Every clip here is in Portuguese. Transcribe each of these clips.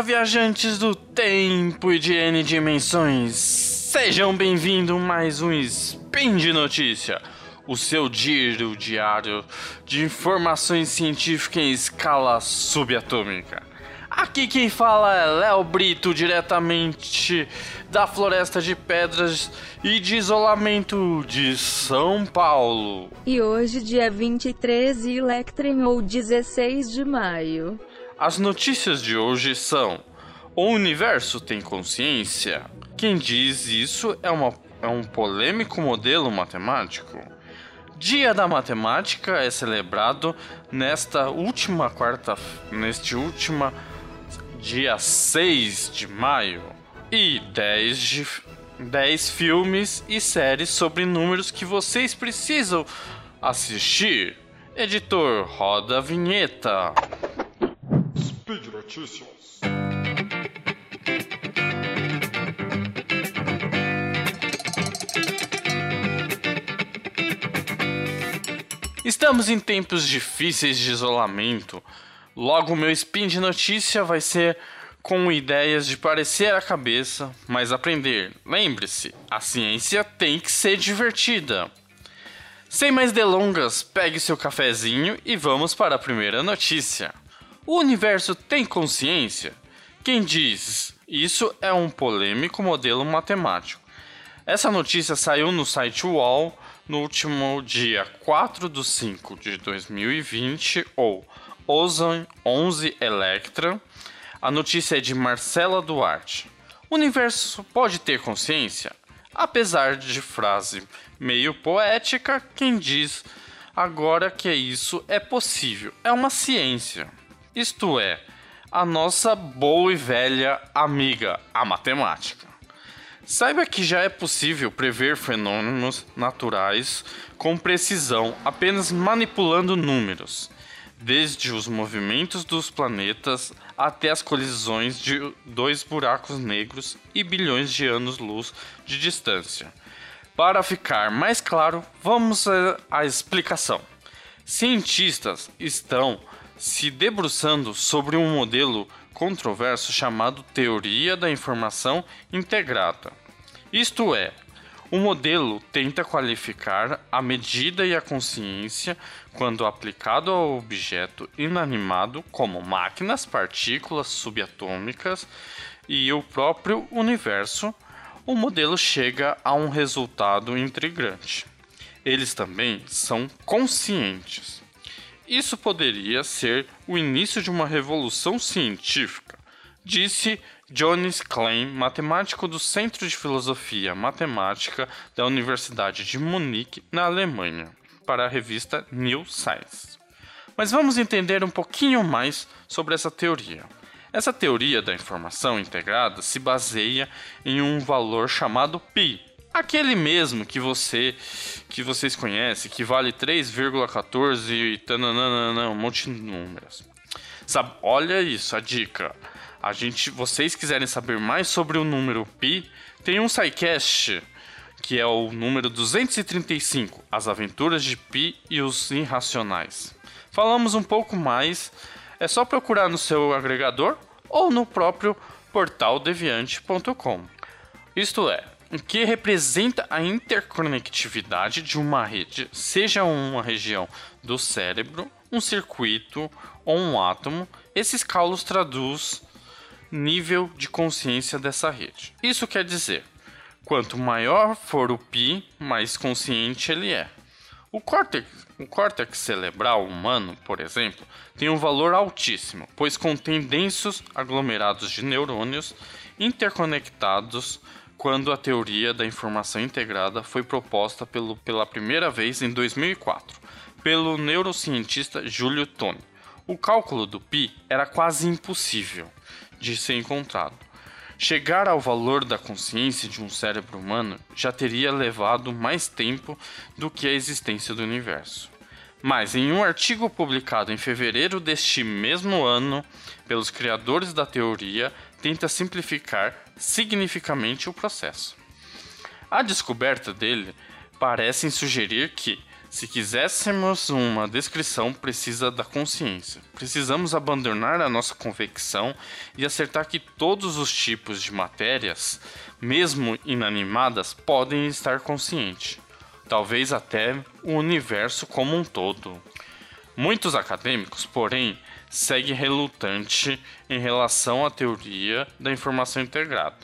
dia, viajantes do tempo e de N dimensões! Sejam bem-vindos a mais um Spin de Notícia, o seu giro diário de informações científicas em escala subatômica. Aqui quem fala é Léo Brito, diretamente da Floresta de Pedras e de Isolamento de São Paulo. E hoje, dia 23 e Electren ou 16 de maio. As notícias de hoje são: O universo tem consciência? Quem diz isso é, uma, é um polêmico modelo matemático. Dia da Matemática é celebrado nesta última quarta, neste última dia 6 de maio. E 10, de, 10 filmes e séries sobre números que vocês precisam assistir. Editor, roda a vinheta. Speed Notícias. Estamos em tempos difíceis de isolamento. Logo, meu spin de notícia vai ser com ideias de parecer a cabeça, mas aprender. Lembre-se, a ciência tem que ser divertida. Sem mais delongas, pegue seu cafezinho e vamos para a primeira notícia. O universo tem consciência? Quem diz isso é um polêmico modelo matemático. Essa notícia saiu no site UOL no último dia 4 de 5 de 2020, ou Ozone 11 Electra. A notícia é de Marcela Duarte. O universo pode ter consciência? Apesar de frase meio poética, quem diz agora que isso é possível é uma ciência. Isto é, a nossa boa e velha amiga, a matemática. Saiba que já é possível prever fenômenos naturais com precisão apenas manipulando números, desde os movimentos dos planetas até as colisões de dois buracos negros e bilhões de anos-luz de distância. Para ficar mais claro, vamos à explicação. Cientistas estão se debruçando sobre um modelo controverso chamado Teoria da Informação Integrada. Isto é, o modelo tenta qualificar a medida e a consciência quando aplicado ao objeto inanimado como máquinas, partículas subatômicas e o próprio universo. O modelo chega a um resultado intrigante. Eles também são conscientes. Isso poderia ser o início de uma revolução científica, disse Johannes Klein, matemático do Centro de Filosofia Matemática da Universidade de Munique, na Alemanha, para a revista New Science. Mas vamos entender um pouquinho mais sobre essa teoria. Essa teoria da informação integrada se baseia em um valor chamado π, aquele mesmo que você que vocês conhecem, que vale 3,14 e tananana, um monte de números. Sabe, olha isso, a dica. A gente, vocês quiserem saber mais sobre o número pi, tem um SciCast que é o número 235, As Aventuras de Pi e os Irracionais. Falamos um pouco mais, é só procurar no seu agregador ou no próprio portal deviante.com. Isto é, o que representa a interconectividade de uma rede, seja uma região do cérebro, um circuito ou um átomo, esses cálculos traduz nível de consciência dessa rede. Isso quer dizer, quanto maior for o pi, mais consciente ele é. O córtex, o córtex cerebral humano, por exemplo, tem um valor altíssimo, pois contém densos aglomerados de neurônios interconectados quando a teoria da informação integrada foi proposta pelo, pela primeira vez em 2004 pelo neurocientista Júlio Toni. O cálculo do pi era quase impossível de ser encontrado. Chegar ao valor da consciência de um cérebro humano já teria levado mais tempo do que a existência do universo. Mas, em um artigo publicado em fevereiro deste mesmo ano pelos criadores da teoria, tenta simplificar significativamente o processo. A descoberta dele parece sugerir que, Se quiséssemos uma descrição precisa da consciência, precisamos abandonar a nossa convicção e acertar que todos os tipos de matérias, mesmo inanimadas, podem estar conscientes, talvez até o universo como um todo. Muitos acadêmicos, porém, seguem relutante em relação à teoria da informação integrada,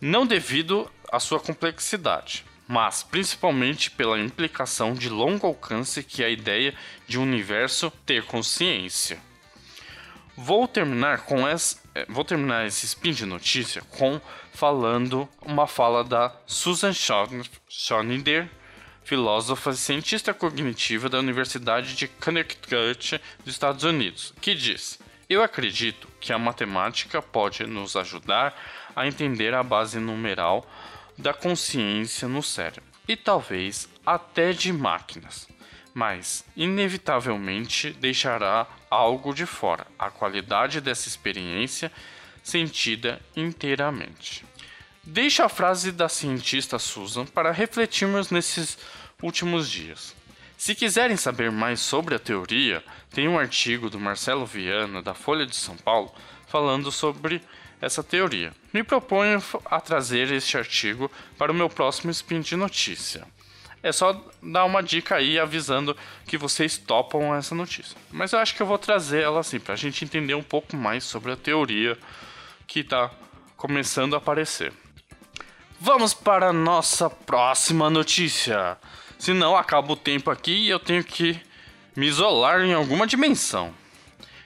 não devido à sua complexidade, mas principalmente pela implicação de longo alcance que a ideia de um universo ter consciência. Vou terminar com essa, eh, vou terminar esse spin de notícia com falando uma fala da Susan Schonider, filósofa e cientista cognitiva da Universidade de Connecticut dos Estados Unidos, que diz: "Eu acredito que a matemática pode nos ajudar a entender a base numeral da consciência no cérebro e talvez até de máquinas, mas inevitavelmente deixará algo de fora, a qualidade dessa experiência sentida inteiramente. Deixo a frase da cientista Susan para refletirmos nesses últimos dias. Se quiserem saber mais sobre a teoria, tem um artigo do Marcelo Viana, da Folha de São Paulo, falando sobre essa teoria. Me proponho a trazer este artigo para o meu próximo spin de notícia. É só dar uma dica aí avisando que vocês topam essa notícia. Mas eu acho que eu vou trazer ela assim, para a gente entender um pouco mais sobre a teoria que está começando a aparecer. Vamos para a nossa próxima notícia. Senão acaba o tempo aqui e eu tenho que me isolar em alguma dimensão.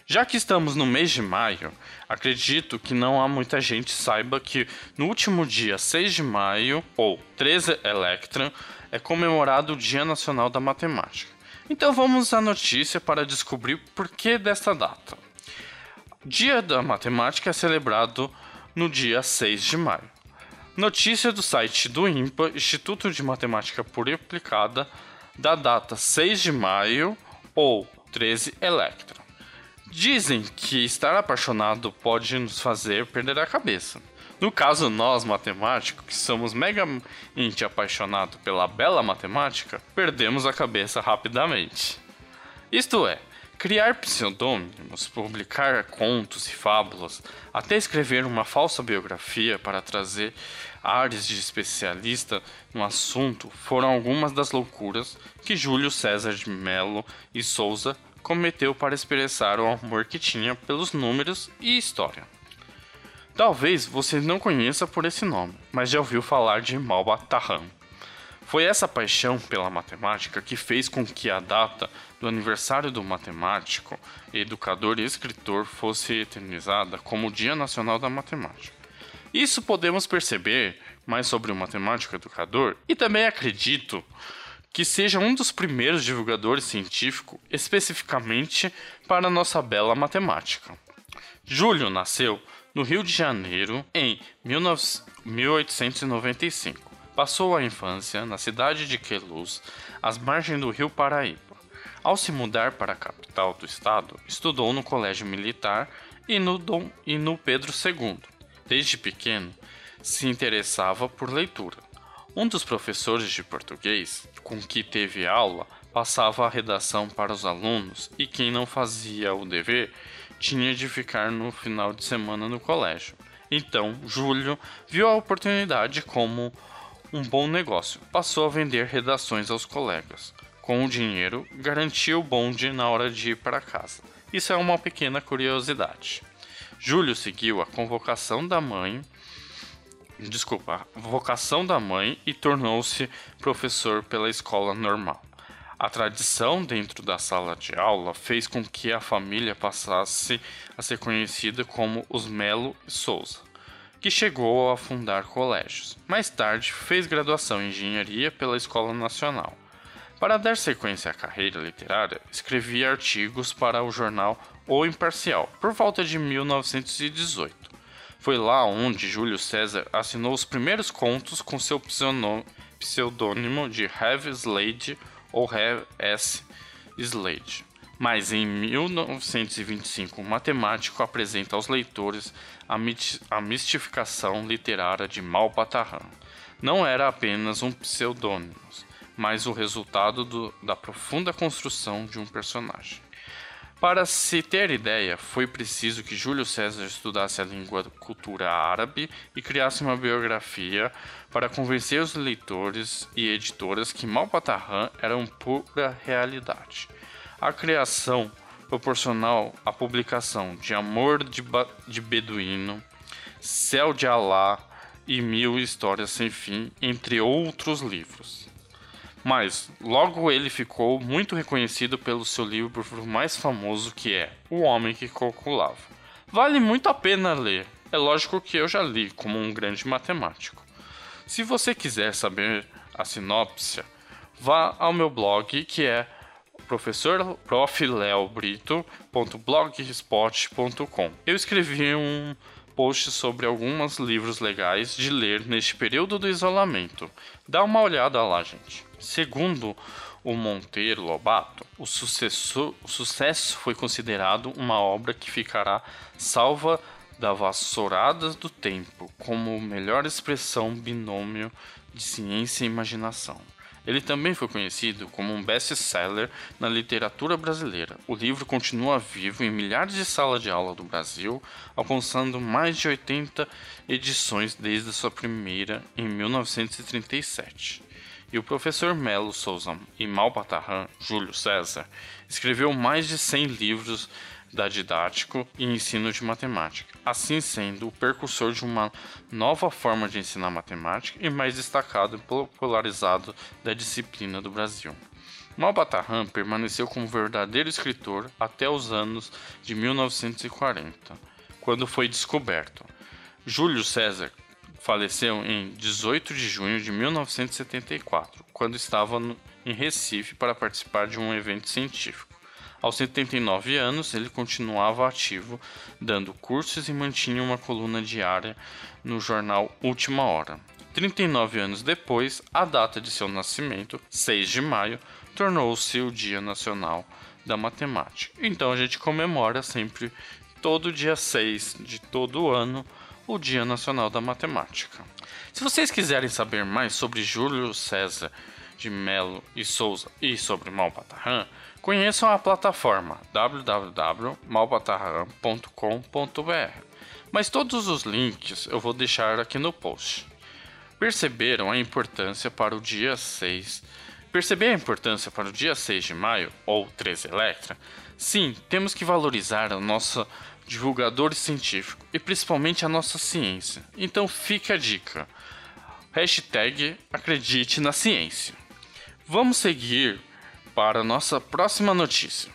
Já que estamos no mês de maio, acredito que não há muita gente saiba que no último dia 6 de maio, ou 13 Electron, é comemorado o Dia Nacional da Matemática. Então vamos à notícia para descobrir por que desta data. Dia da Matemática é celebrado no dia 6 de maio. Notícia do site do INPA, Instituto de Matemática Pura e Aplicada, da data 6 de maio ou 13 Electron. Dizem que estar apaixonado pode nos fazer perder a cabeça. No caso, nós, matemáticos, que somos megamente apaixonados pela bela matemática, perdemos a cabeça rapidamente. Isto é, criar pseudônimos, publicar contos e fábulas, até escrever uma falsa biografia para trazer ares de especialista no assunto foram algumas das loucuras que Júlio César de Melo e Souza cometeu para expressar o amor que tinha pelos números e história. Talvez você não conheça por esse nome, mas já ouviu falar de Malbatarran. Foi essa paixão pela matemática que fez com que a data do aniversário do matemático, educador e escritor fosse eternizada como o Dia Nacional da Matemática. Isso podemos perceber mais sobre o matemático educador e também acredito que seja um dos primeiros divulgadores científicos especificamente para nossa bela matemática. Júlio nasceu no Rio de Janeiro em 1895. Passou a infância na cidade de Queluz, às margens do rio Paraíba. Ao se mudar para a capital do estado, estudou no Colégio Militar e no, Dom, e no Pedro II. Desde pequeno, se interessava por leitura. Um dos professores de português com que teve aula passava a redação para os alunos e quem não fazia o dever tinha de ficar no final de semana no colégio. Então, Júlio viu a oportunidade como um bom negócio. Passou a vender redações aos colegas. Com o dinheiro, garantia o bonde na hora de ir para casa. Isso é uma pequena curiosidade. Júlio seguiu a convocação da mãe desculpa, vocação da mãe e tornou-se professor pela escola normal. A tradição dentro da sala de aula fez com que a família passasse a ser conhecida como os Melo e Souza, que chegou a fundar colégios. Mais tarde, fez graduação em engenharia pela Escola Nacional. Para dar sequência à carreira literária, escrevia artigos para o jornal O Imparcial, por volta de 1918. Foi lá onde Júlio César assinou os primeiros contos com seu pseudônimo de Have Slade ou Have S. Slade. Mas em 1925, o matemático apresenta aos leitores a mistificação literária de Malpatarran. Não era apenas um pseudônimo, mas o resultado do, da profunda construção de um personagem. Para se ter ideia, foi preciso que Júlio César estudasse a língua cultura árabe e criasse uma biografia para convencer os leitores e editoras que Malpatarran era uma pura realidade. A criação proporcional à publicação de Amor de, ba de Beduíno, Céu de Alá e Mil Histórias Sem Fim, entre outros livros. Mas logo ele ficou muito reconhecido pelo seu livro mais famoso que é O Homem que Calculava. Vale muito a pena ler. É lógico que eu já li como um grande matemático. Se você quiser saber a sinopse, vá ao meu blog que é profleobrito.blogspot.com. Eu escrevi um post sobre alguns livros legais de ler neste período do isolamento. Dá uma olhada lá, gente. Segundo o Monteiro Lobato, o, sucesso, o sucesso foi considerado uma obra que ficará salva da vassouradas do tempo, como melhor expressão binômio de ciência e imaginação. Ele também foi conhecido como um best-seller na literatura brasileira. O livro continua vivo em milhares de salas de aula do Brasil, alcançando mais de 80 edições desde sua primeira em 1937 e o professor Melo Souza e Malpatarran, Júlio César, escreveu mais de 100 livros da didático e ensino de matemática, assim sendo o precursor de uma nova forma de ensinar matemática e mais destacado e popularizado da disciplina do Brasil. Malpatarran permaneceu como verdadeiro escritor até os anos de 1940, quando foi descoberto. Júlio César faleceu em 18 de junho de 1974, quando estava em Recife para participar de um evento científico. Aos 79 anos, ele continuava ativo, dando cursos e mantinha uma coluna diária no jornal Última Hora. 39 anos depois, a data de seu nascimento, 6 de maio, tornou-se o Dia Nacional da Matemática. Então a gente comemora sempre todo dia 6 de todo ano o Dia Nacional da Matemática. Se vocês quiserem saber mais sobre Júlio César de Melo e Souza e sobre Malpatarran, conheçam a plataforma www.malpatarran.com.br. Mas todos os links eu vou deixar aqui no post. Perceberam a importância para o dia 6? Perceber a importância para o dia 6 de maio, ou 13 Electra? Sim, temos que valorizar a nossa divulgadores científicos e principalmente a nossa ciência. Então fica a dica. Hashtag acredite na ciência. Vamos seguir para nossa próxima notícia.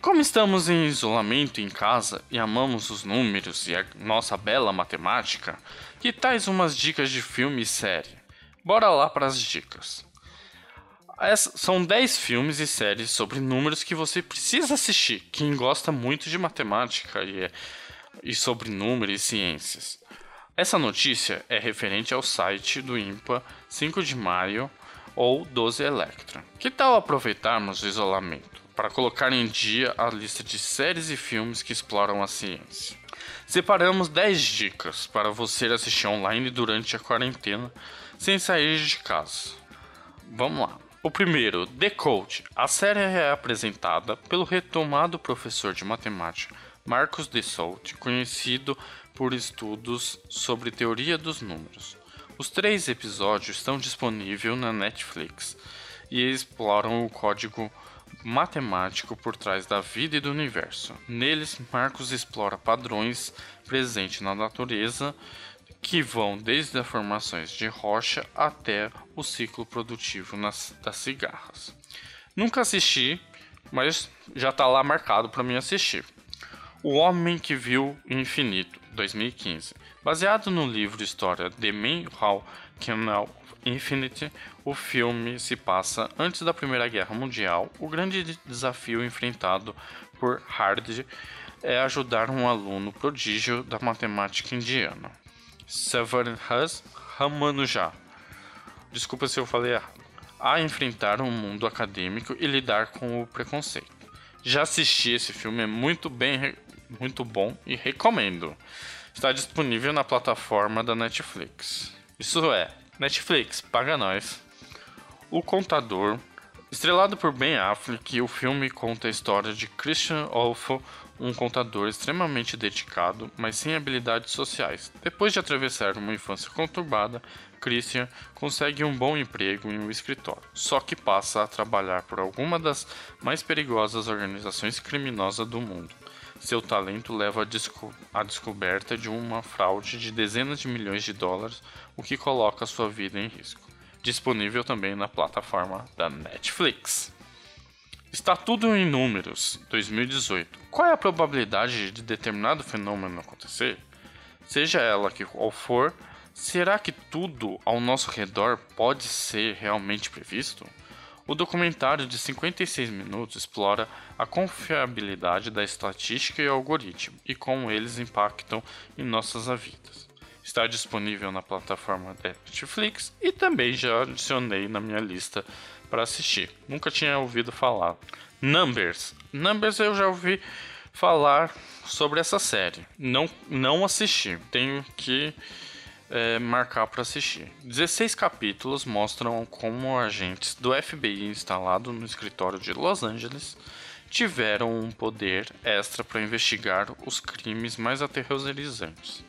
Como estamos em isolamento em casa e amamos os números e a nossa bela matemática, que tais umas dicas de filme e série? Bora lá para as dicas. Essa, são 10 filmes e séries sobre números que você precisa assistir. Quem gosta muito de matemática e, e sobre números e ciências. Essa notícia é referente ao site do IMPA 5 de maio ou 12 Electra. Que tal aproveitarmos o isolamento para colocar em dia a lista de séries e filmes que exploram a ciência? Separamos 10 dicas para você assistir online durante a quarentena sem sair de casa. Vamos lá. O primeiro, The Code. A série é apresentada pelo retomado professor de matemática Marcos de Souto, conhecido por estudos sobre teoria dos números. Os três episódios estão disponíveis na Netflix e exploram o código matemático por trás da vida e do universo. Neles, Marcos explora padrões presentes na natureza que vão desde as formações de rocha até o ciclo produtivo nas, das cigarras. Nunca assisti, mas já está lá marcado para mim assistir. O Homem que Viu o Infinito, 2015. Baseado no livro História The Man How Came Infinite, o filme se passa antes da Primeira Guerra Mundial. O grande desafio enfrentado por Hard é ajudar um aluno prodígio da matemática indiana. Savarhas Ramanuja. Desculpa se eu falei errado. A enfrentar um mundo acadêmico e lidar com o preconceito. Já assisti esse filme, é muito bem, muito bom e recomendo. Está disponível na plataforma da Netflix. Isso é, Netflix, paga nós. O Contador. Estrelado por Ben Affleck, o filme conta a história de Christian Olfo, um contador extremamente dedicado, mas sem habilidades sociais. Depois de atravessar uma infância conturbada, Christian consegue um bom emprego em um escritório, só que passa a trabalhar por alguma das mais perigosas organizações criminosas do mundo. Seu talento leva à desco descoberta de uma fraude de dezenas de milhões de dólares, o que coloca sua vida em risco. Disponível também na plataforma da Netflix. Está tudo em números 2018. Qual é a probabilidade de determinado fenômeno acontecer? Seja ela que qual for, será que tudo ao nosso redor pode ser realmente previsto? O documentário de 56 minutos explora a confiabilidade da estatística e algoritmo e como eles impactam em nossas vidas. Está disponível na plataforma Netflix e também já adicionei na minha lista para assistir. Nunca tinha ouvido falar. Numbers. Numbers eu já ouvi falar sobre essa série. Não, não assisti. Tenho que é, marcar para assistir. 16 capítulos mostram como agentes do FBI instalado no escritório de Los Angeles tiveram um poder extra para investigar os crimes mais aterrorizantes.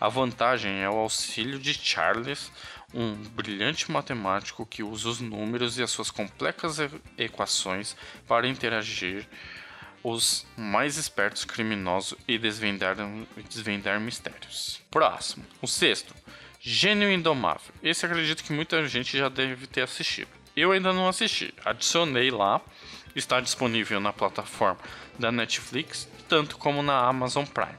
A vantagem é o auxílio de Charles, um brilhante matemático que usa os números e as suas complexas equações para interagir os mais espertos criminosos e desvendar, desvendar mistérios. Próximo, o sexto, Gênio Indomável. Esse acredito que muita gente já deve ter assistido. Eu ainda não assisti, adicionei lá, está disponível na plataforma da Netflix, tanto como na Amazon Prime.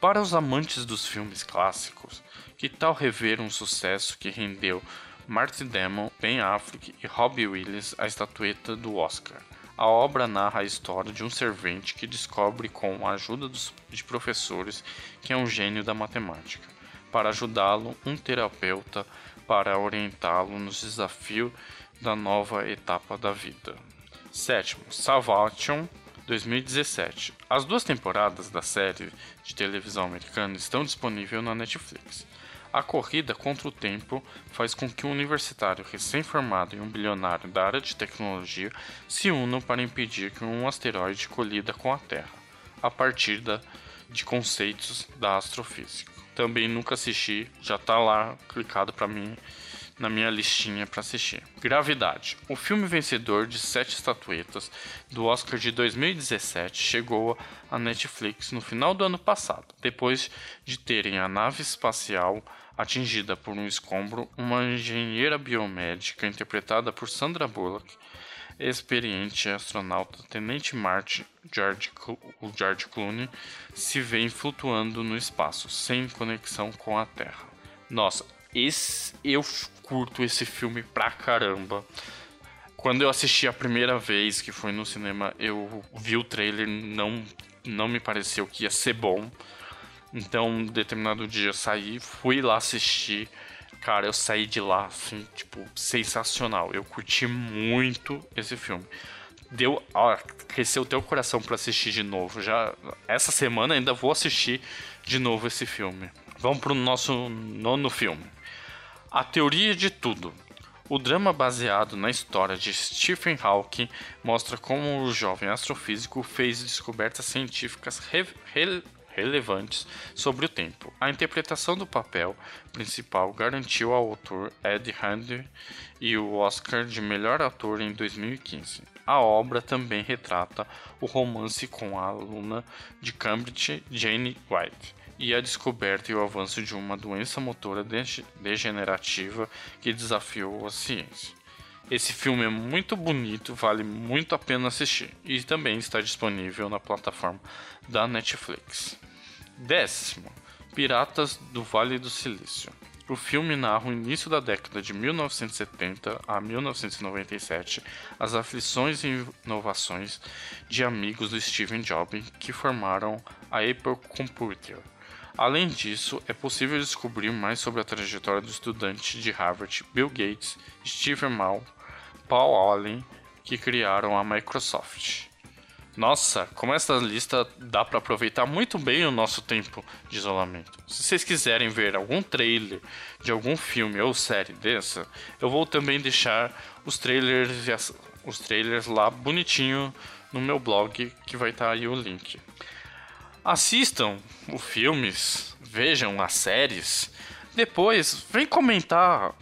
Para os amantes dos filmes clássicos, que tal rever um sucesso que rendeu Marty Damon, Ben Affleck e Robbie Williams a estatueta do Oscar? A obra narra a história de um servente que descobre, com a ajuda dos, de professores, que é um gênio da matemática. Para ajudá-lo, um terapeuta para orientá-lo nos desafios da nova etapa da vida. Sétimo, Salvation 2017. As duas temporadas da série de televisão americana estão disponíveis na Netflix. A corrida contra o tempo faz com que um universitário recém-formado e um bilionário da área de tecnologia se unam para impedir que um asteroide colida com a Terra, a partir da, de conceitos da astrofísica. Também nunca assisti, já está lá clicado para mim na minha listinha para assistir. Gravidade. O filme vencedor de sete estatuetas do Oscar de 2017 chegou à Netflix no final do ano passado, depois de terem a nave espacial atingida por um escombro, uma engenheira biomédica interpretada por Sandra Bullock, experiente astronauta Tenente Martin George, George Clooney, se vê flutuando no espaço, sem conexão com a Terra. Nossa, esse, eu curto esse filme pra caramba. Quando eu assisti a primeira vez, que foi no cinema, eu vi o trailer, não, não me pareceu que ia ser bom. Então, um determinado dia eu saí, fui lá assistir. Cara, eu saí de lá, assim, tipo, sensacional. Eu curti muito esse filme. Deu. Ó, o teu coração para assistir de novo. Já essa semana ainda vou assistir de novo esse filme. Vamos pro nosso nono filme. A Teoria de Tudo. O drama baseado na história de Stephen Hawking mostra como o jovem astrofísico fez descobertas científicas re re relevantes sobre o tempo. A interpretação do papel principal garantiu ao autor Ed Handler e o Oscar de melhor ator em 2015. A obra também retrata o romance com a aluna de Cambridge, Jane White e a descoberta e o avanço de uma doença motora degenerativa que desafiou a ciência. Esse filme é muito bonito, vale muito a pena assistir e também está disponível na plataforma da Netflix. Décimo, Piratas do Vale do Silício. O filme narra o início da década de 1970 a 1997, as aflições e inovações de amigos do Steven Jobs que formaram a Apple Computer Além disso, é possível descobrir mais sobre a trajetória do estudante de Harvard Bill Gates, Steve Mall, Paul Allen, que criaram a Microsoft. Nossa, como essa lista dá para aproveitar muito bem o nosso tempo de isolamento. Se vocês quiserem ver algum trailer de algum filme ou série dessa, eu vou também deixar os trailers, os trailers lá bonitinho no meu blog, que vai estar tá aí o link. Assistam os filmes, vejam as séries, depois vem comentar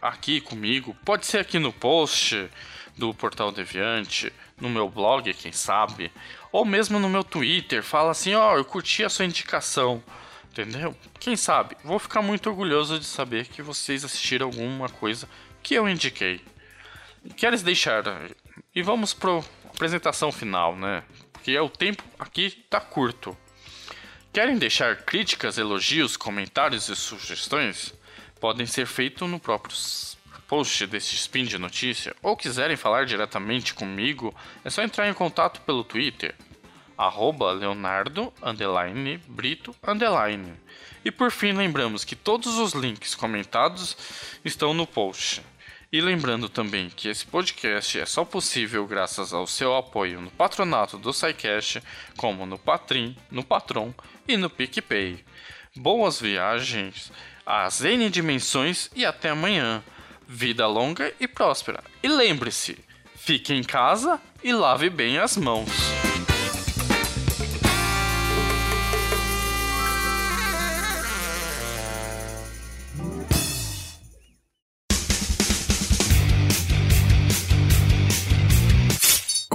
aqui comigo, pode ser aqui no post do Portal Deviante, no meu blog, quem sabe, ou mesmo no meu Twitter, fala assim, ó, oh, eu curti a sua indicação, entendeu? Quem sabe? Vou ficar muito orgulhoso de saber que vocês assistiram alguma coisa que eu indiquei. Queres deixar? E vamos pro apresentação final, né? Porque o tempo aqui tá curto. Querem deixar críticas, elogios, comentários e sugestões? Podem ser feitos no próprio post deste spin de notícia ou quiserem falar diretamente comigo, é só entrar em contato pelo Twitter, arroba leonardo, underline, brito, underline. E por fim lembramos que todos os links comentados estão no post. E lembrando também que esse podcast é só possível graças ao seu apoio no patronato do SciCast, como no Patrim, no Patron e no PicPay. Boas viagens às N dimensões e até amanhã. Vida longa e próspera. E lembre-se, fique em casa e lave bem as mãos.